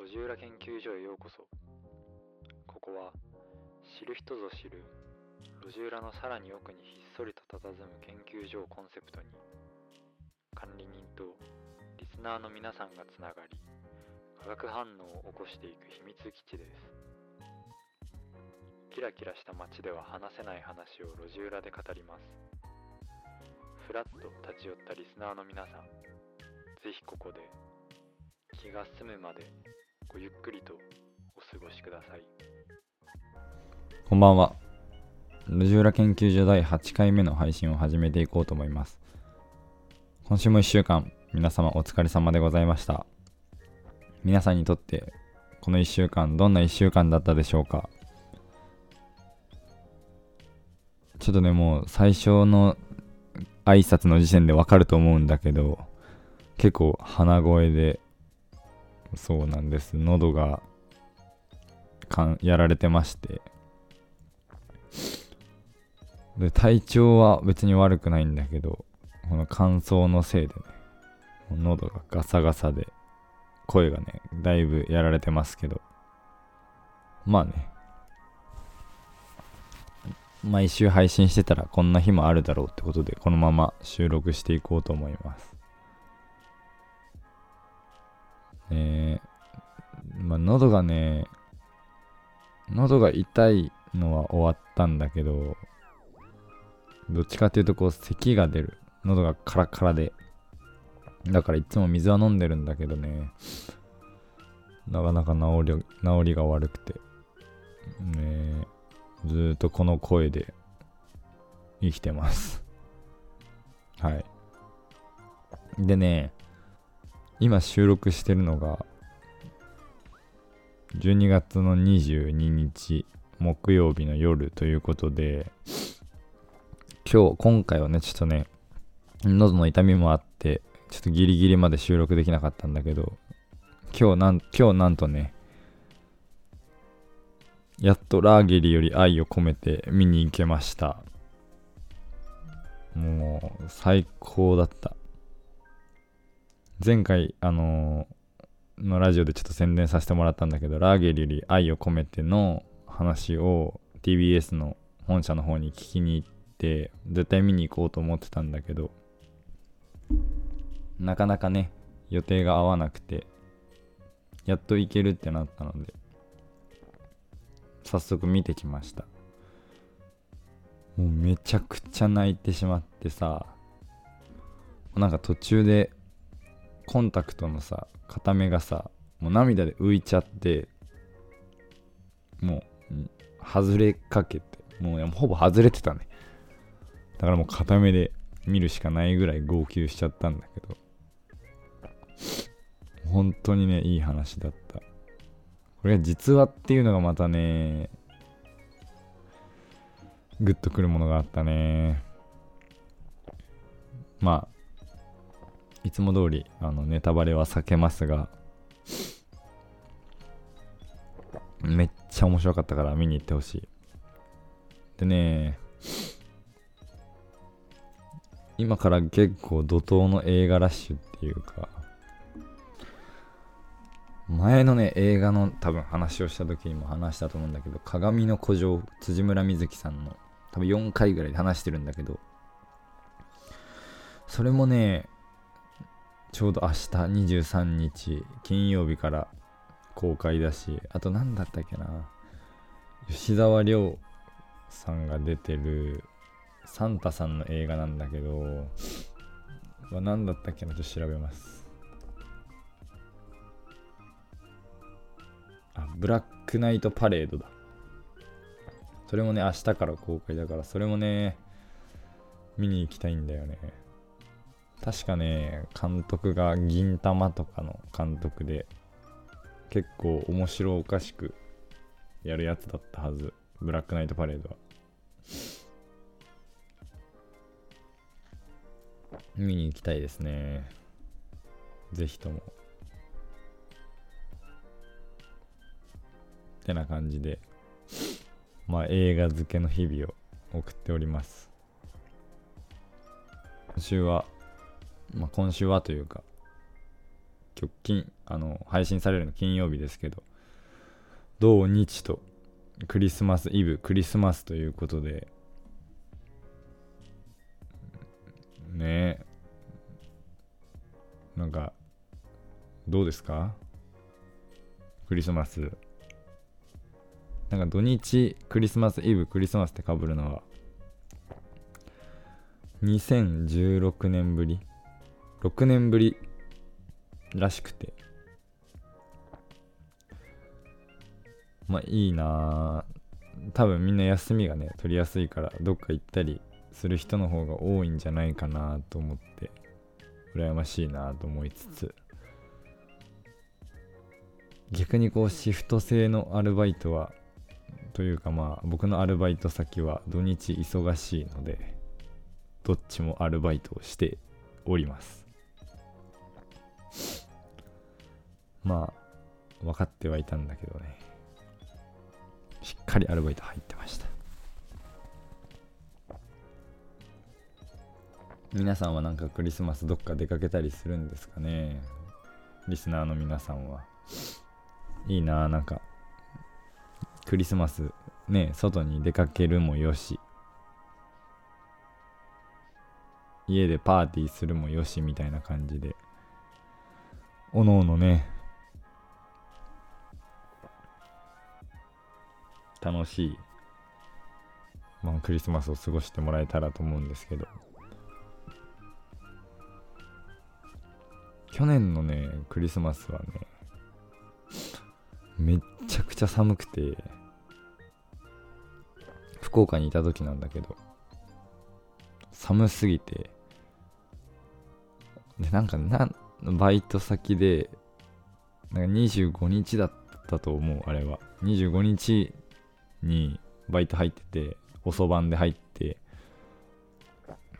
路地裏研究所へようこそ。ここは知る人ぞ知る路地裏のさらに奥にひっそりと佇む研究所をコンセプトに管理人とリスナーの皆さんがつながり化学反応を起こしていく秘密基地です。キラキラした街では話せない話を路地裏で語ります。ふらっと立ち寄ったリスナーの皆さんぜひここで気が済むまでごゆっくりとお過ごしくださいこんばんは。路地裏研究所第8回目の配信を始めていこうと思います。今週も1週間、皆様お疲れ様でございました。皆さんにとって、この1週間、どんな1週間だったでしょうか？ちょっとね、もう最初の挨拶の時点でわかると思うんだけど、結構鼻声で、そうなんです。喉がかんやられてまして、で体調は別に悪くないんだけどこの乾燥のせいでね喉がガサガサで声がねだいぶやられてますけど。まあね。毎週配信してたらこんな日もあるだろうってことでこのまま収録していこうと思います。え、まあ喉がね喉が痛いのは終わったんだけどどっちかっていうとこう咳が出る。喉がカラカラで。だからいつも水は飲んでるんだけどねなかなか治り治りが悪くて。ねずっとこの声で生きてます。はい。でね今収録してるのが12月の22日木曜日の夜ということで今日今回はねちょっとね喉の痛みもあってちょっとギリギリまで収録できなかったんだけど今日なん今日なんとねやっとラーゲリより愛を込めて見に行けました。もう最高だった。前回あのーのラジオでちょっと宣伝させてもらったんだけどラーゲリより愛を込めての話を TBS の本社の方に聞きに行って絶対見に行こうと思ってたんだけどなかなかね予定が合わなくてやっと行けるってなったので早速見てきました。もうめちゃくちゃ泣いてしまってさなんか途中でコンタクトのさ片目がさもう涙で浮いちゃってもう外れかけてもうほぼ外れてたね。だからもう片目で見るしかないぐらい号泣しちゃったんだけど本当にねいい話だった。これが実話っていうのがまたねグッとくるものがあったね。まあいつも通りあのネタバレは避けますがめっちゃ面白かったから見に行ってほしい。でね今から結構怒涛の映画ラッシュっていうか前のね映画の多分話をした時にも話したと思うんだけど鏡の古城辻村瑞希さんの多分4回ぐらいで話してるんだけどそれもねちょうど明日23日金曜日から公開だしあと何だったっけな。吉沢亮さんが出てるサンタさんの映画なんだけど何だったっけなちょっと調べます。あブラックナイトパレードだ。それもね明日から公開だからそれもね見に行きたいんだよね。確かね監督が銀玉とかの監督で結構面白おかしくやるやつだったはず。ブラックナイトパレードは。見に行きたいですね。ぜひとも。ってな感じで。まあ映画漬けの日々を送っております。今週はまあ、今週はというか今日金あの配信されるの金曜日ですけど土日とクリスマスイブクリスマスということでねえなんかどうですか？クリスマス。なんか土日クリスマスイブクリスマスってかぶるのは2016年ぶり？6年ぶりらしくて。まあいいな多分みんな休みがね取りやすいからどっか行ったりする人の方が多いんじゃないかなと思って羨ましいなと思いつつ。逆にこうシフト制のアルバイトはというかまあ僕のアルバイト先は土日忙しいのでどっちもアルバイトをしております。まあ分かってはいたんだけどね。しっかりアルバイト入ってました。皆さんはなんかクリスマスどっか出かけたりするんですかね？リスナーの皆さんは。いいななんかクリスマスね外に出かけるもよし。家でパーティーするもよしみたいな感じで。おのおのね。楽しい、まあ、クリスマスを過ごしてもらえたらと思うんですけど。去年のねクリスマスはねめっちゃくちゃ寒くて福岡にいた時なんだけど寒すぎてでなんかなバイト先でなんか25日だったと思うあれは。25日にバイト入ってて遅番で入って。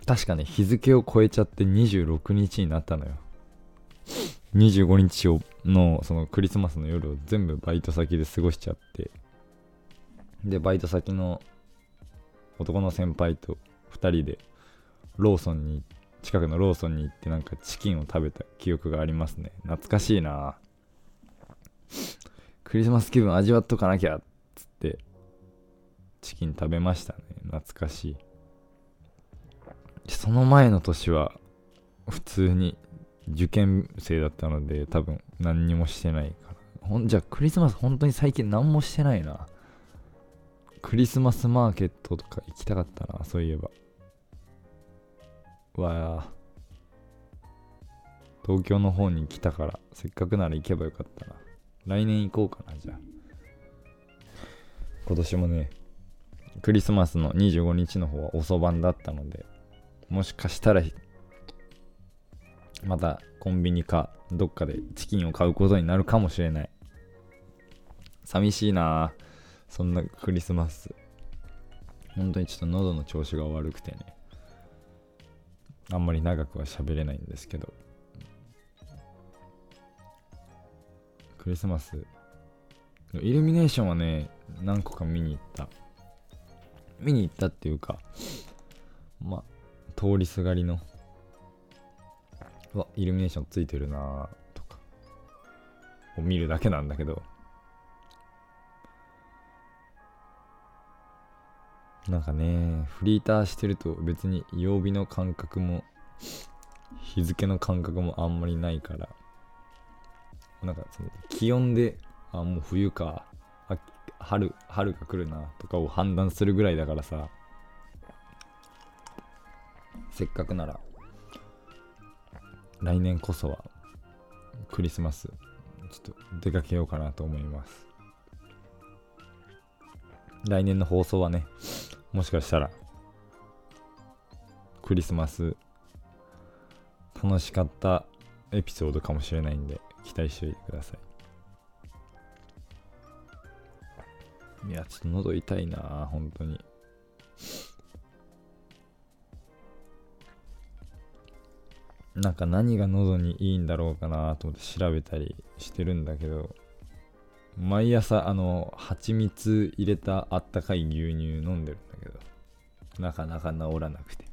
確かね日付を超えちゃって26日になったのよ。25日をのそのクリスマスの夜を全部バイト先で過ごしちゃって。でバイト先の男の先輩と2人でローソンに行っ近くのローソンに行ってなんかチキンを食べた記憶がありますね。懐かしいな。クリスマス気分味わっとかなきゃっつってチキン食べましたね。懐かしい。その前の年は普通に受験生だったので多分何にもしてないから。ほんじゃあクリスマス本当に最近何もしてないな。クリスマスマーケットとか行きたかったなそういえば。東京の方に来たからせっかくなら行けばよかったな。来年行こうかなじゃあ。今年もねクリスマスの25日の方は遅番だったのでもしかしたらまたコンビニかどっかでチキンを買うことになるかもしれない。寂しいなそんなクリスマス。本当にちょっと喉の調子が悪くてね。あんまり長くは喋れないんですけど。クリスマス。イルミネーションはね何個か見に行った。見に行ったっていうかまあ通りすがりの。うわイルミネーションついてるなとか。を見るだけなんだけど。なんかねフリーターしてると別に曜日の感覚も日付の感覚もあんまりないから。なんかその気温であもう冬か春春が来るなとかを判断するぐらいだからさ。せっかくなら来年こそはクリスマスちょっと出かけようかなと思います。来年の放送はねもしかしたら。クリスマス。楽しかったエピソードかもしれないんで期待しておいてください。いやちょっと喉痛いな本当に。なんか何が喉にいいんだろうかなと思って調べたりしてるんだけど。毎朝あの蜂蜜入れたあったかい牛乳飲んでるんだけどなかなか治らなくて。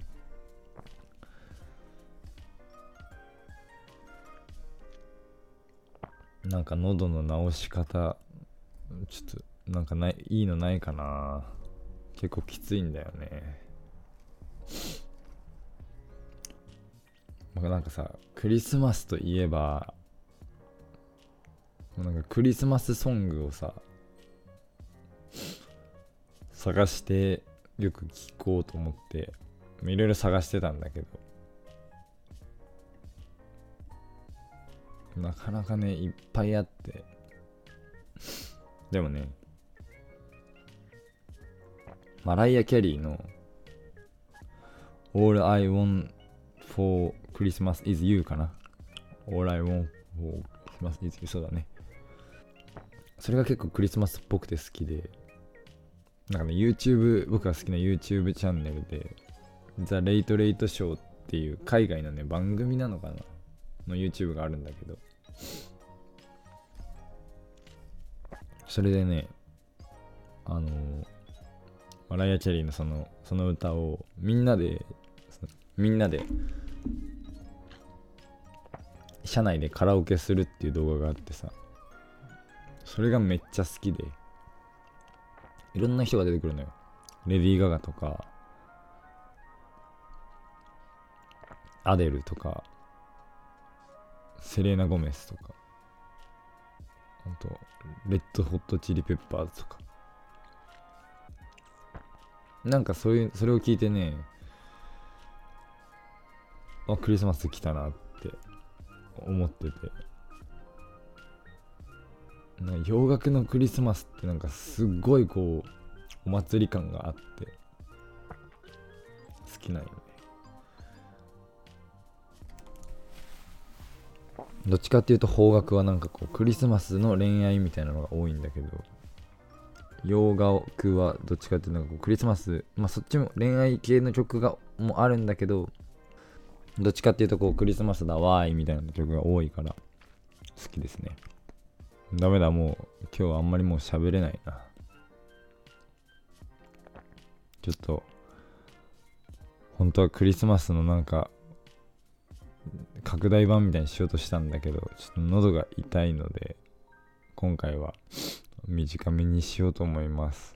なんか喉の治し方ちょっとなんかないいいのないかな。結構きついんだよね。なんかさクリスマスといえばなんかクリスマスソングをさ探してよく聴こうと思っていろいろ探してたんだけどなかなかねいっぱいあって。でもねマライア・キャリーの All I Want for Christmas is You かな。All I Want for Christmas is You そうだね。それが結構クリスマスっぽくて好きで。なんかね YouTube 僕が好きな YouTube チャンネルで The Late Late Show っていう海外のね番組なのかな？の YouTube があるんだけど。それでねあのマライア・チェリーのそのその歌をみんなでみんなで車内でカラオケするっていう動画があってさ。それがめっちゃ好きでいろんな人が出てくるのよ。レディー・ガガとかアデルとかセレーナ・ゴメスとかあとレッド・ホット・チリ・ペッパーズとか。なんかそういうそれを聞いてねあクリスマス来たなって思ってて。洋楽のクリスマスってなんかすごいこうお祭り感があって好きなんよね。どっちかっていうと邦楽はなんかこうクリスマスの恋愛みたいなのが多いんだけど洋楽はどっちかっていうとクリスマスまあそっちも恋愛系の曲がもあるんだけどどっちかっていうとこうクリスマスだわーいみたいな曲が多いから好きですね。ダメだもう今日はあんまりもう喋れないな。ちょっと本当はクリスマスのなんか拡大版みたいにしようとしたんだけどちょっと喉が痛いので今回は短めにしようと思います。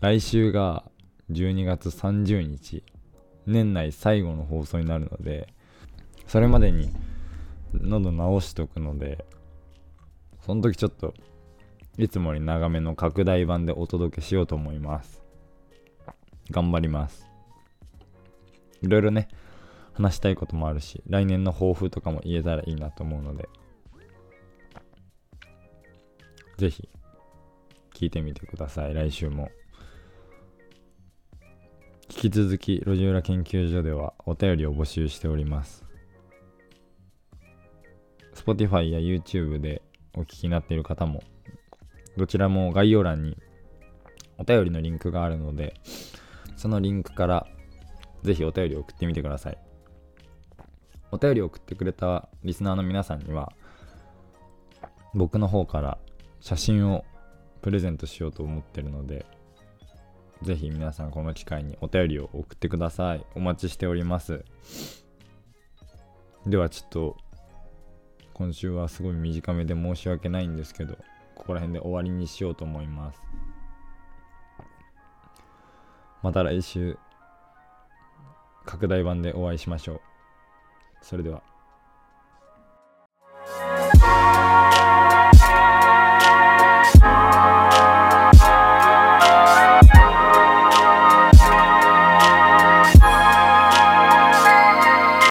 来週が12月30日。年内最後の放送になるのでそれまでに喉直しとくのでその時ちょっといつもより長めの拡大版でお届けしようと思います。頑張ります。いろいろね話したいこともあるし来年の抱負とかも言えたらいいなと思うのでぜひ聞いてみてください。来週も。引き続き路地裏研究所ではお便りを募集しております。Spotify や YouTube でお聞きになっている方もどちらも概要欄にお便りのリンクがあるのでそのリンクからぜひお便りを送ってみてください。お便りを送ってくれたリスナーの皆さんには僕の方から写真をプレゼントしようと思ってるのでぜひ皆さんこの機会にお便りを送ってください。お待ちしております。ではちょっと今週はすごい短めで申し訳ないんですけどここら辺で終わりにしようと思います。また来週拡大版でお会いしましょう。それでは。